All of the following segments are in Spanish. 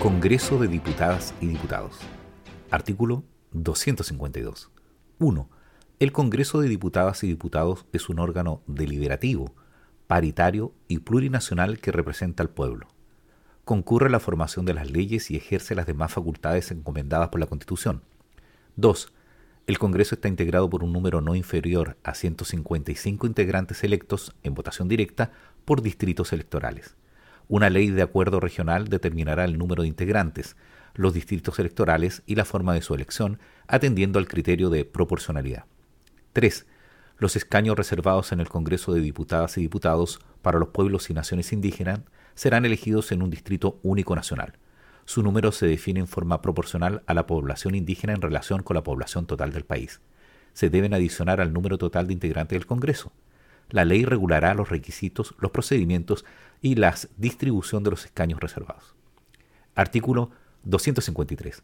Congreso de Diputadas y Diputados. Artículo 252. 1. El Congreso de Diputadas y Diputados es un órgano deliberativo, paritario y plurinacional que representa al pueblo. Concurre a la formación de las leyes y ejerce las demás facultades encomendadas por la Constitución. 2. El Congreso está integrado por un número no inferior a 155 integrantes electos en votación directa por distritos electorales. Una ley de acuerdo regional determinará el número de integrantes, los distritos electorales y la forma de su elección, atendiendo al criterio de proporcionalidad. 3. Los escaños reservados en el Congreso de Diputadas y Diputados para los pueblos y naciones indígenas serán elegidos en un distrito único nacional. Su número se define en forma proporcional a la población indígena en relación con la población total del país. Se deben adicionar al número total de integrantes del Congreso. La ley regulará los requisitos, los procedimientos y la distribución de los escaños reservados. Artículo 253.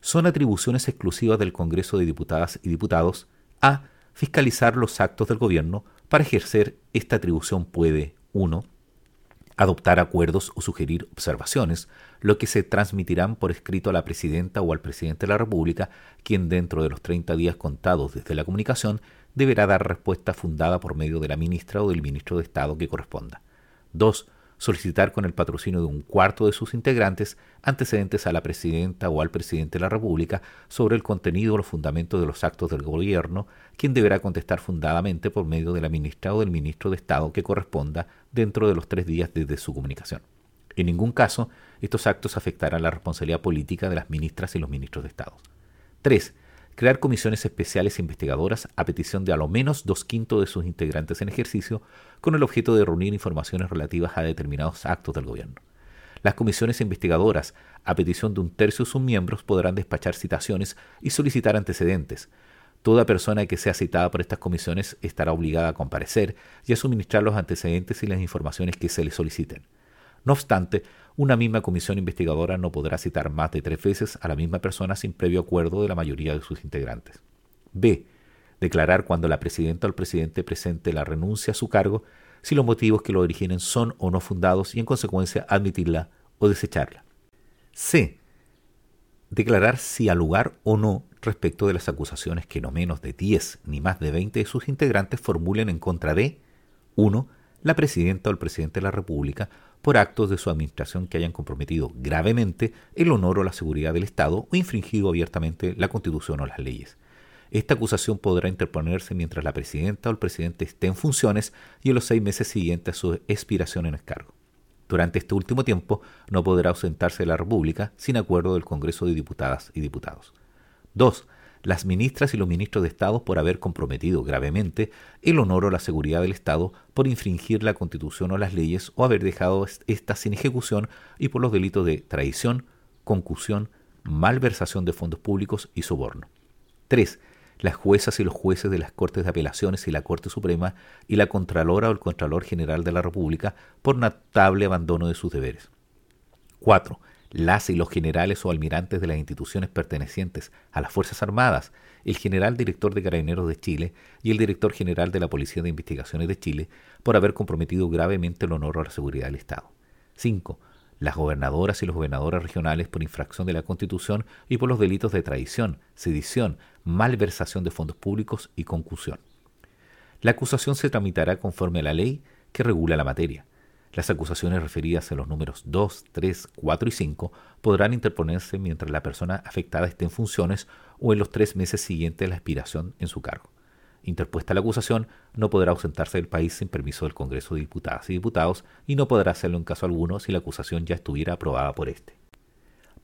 Son atribuciones exclusivas del Congreso de Diputadas y Diputados a fiscalizar los actos del gobierno. Para ejercer esta atribución puede 1. Adoptar acuerdos o sugerir observaciones, lo que se transmitirán por escrito a la Presidenta o al Presidente de la República, quien dentro de los 30 días contados desde la comunicación deberá dar respuesta fundada por medio de la ministra o del ministro de Estado que corresponda. 2. Solicitar con el patrocinio de un cuarto de sus integrantes antecedentes a la presidenta o al presidente de la República sobre el contenido o los fundamentos de los actos del gobierno, quien deberá contestar fundadamente por medio de la ministra o del ministro de Estado que corresponda dentro de los tres días desde su comunicación. En ningún caso, estos actos afectarán la responsabilidad política de las ministras y los ministros de Estado. 3 crear comisiones especiales investigadoras a petición de a lo menos dos quintos de sus integrantes en ejercicio, con el objeto de reunir informaciones relativas a determinados actos del gobierno. Las comisiones investigadoras, a petición de un tercio de sus miembros, podrán despachar citaciones y solicitar antecedentes. Toda persona que sea citada por estas comisiones estará obligada a comparecer y a suministrar los antecedentes y las informaciones que se le soliciten. No obstante, una misma comisión investigadora no podrá citar más de tres veces a la misma persona sin previo acuerdo de la mayoría de sus integrantes. B. Declarar cuando la presidenta o el presidente presente la renuncia a su cargo si los motivos que lo originen son o no fundados y en consecuencia admitirla o desecharla. C. Declarar si al lugar o no respecto de las acusaciones que no menos de 10 ni más de 20 de sus integrantes formulen en contra de 1. La presidenta o el presidente de la República por actos de su administración que hayan comprometido gravemente el honor o la seguridad del Estado o infringido abiertamente la Constitución o las leyes. Esta acusación podrá interponerse mientras la presidenta o el presidente esté en funciones y en los seis meses siguientes a su expiración en el cargo. Durante este último tiempo no podrá ausentarse de la República sin acuerdo del Congreso de Diputadas y Diputados. 2 las ministras y los ministros de Estado por haber comprometido gravemente el honor o la seguridad del Estado por infringir la Constitución o las leyes o haber dejado estas sin ejecución y por los delitos de traición, concusión, malversación de fondos públicos y soborno. 3. Las juezas y los jueces de las Cortes de Apelaciones y la Corte Suprema y la Contralora o el Contralor General de la República por notable abandono de sus deberes. 4 las y los generales o almirantes de las instituciones pertenecientes a las Fuerzas Armadas, el general director de Carabineros de Chile y el director general de la Policía de Investigaciones de Chile por haber comprometido gravemente el honor o la seguridad del Estado. 5. Las gobernadoras y los gobernadores regionales por infracción de la Constitución y por los delitos de traición, sedición, malversación de fondos públicos y concusión. La acusación se tramitará conforme a la ley que regula la materia. Las acusaciones referidas en los números 2, 3, 4 y 5 podrán interponerse mientras la persona afectada esté en funciones o en los tres meses siguientes a la expiración en su cargo. Interpuesta la acusación, no podrá ausentarse del país sin permiso del Congreso de Diputadas y Diputados y no podrá hacerlo en caso alguno si la acusación ya estuviera aprobada por éste.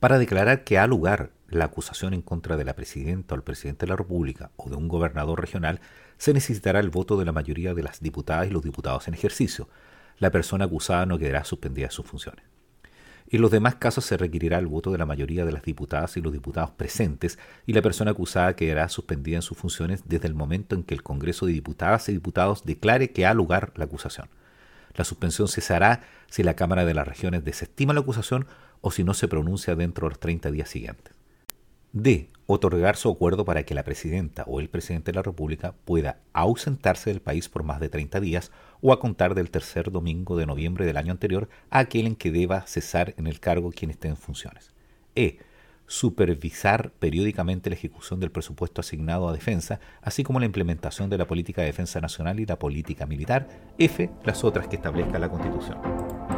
Para declarar que ha lugar la acusación en contra de la presidenta o el presidente de la República o de un gobernador regional, se necesitará el voto de la mayoría de las diputadas y los diputados en ejercicio. La persona acusada no quedará suspendida de sus funciones. En los demás casos se requerirá el voto de la mayoría de las diputadas y los diputados presentes y la persona acusada quedará suspendida en sus funciones desde el momento en que el Congreso de Diputadas y Diputados declare que ha lugar la acusación. La suspensión cesará si la Cámara de las Regiones desestima la acusación o si no se pronuncia dentro de los 30 días siguientes. D. Otorgar su acuerdo para que la presidenta o el presidente de la República pueda ausentarse del país por más de 30 días o a contar del tercer domingo de noviembre del año anterior a aquel en que deba cesar en el cargo quien esté en funciones. E. Supervisar periódicamente la ejecución del presupuesto asignado a defensa, así como la implementación de la política de defensa nacional y la política militar. F. Las otras que establezca la Constitución.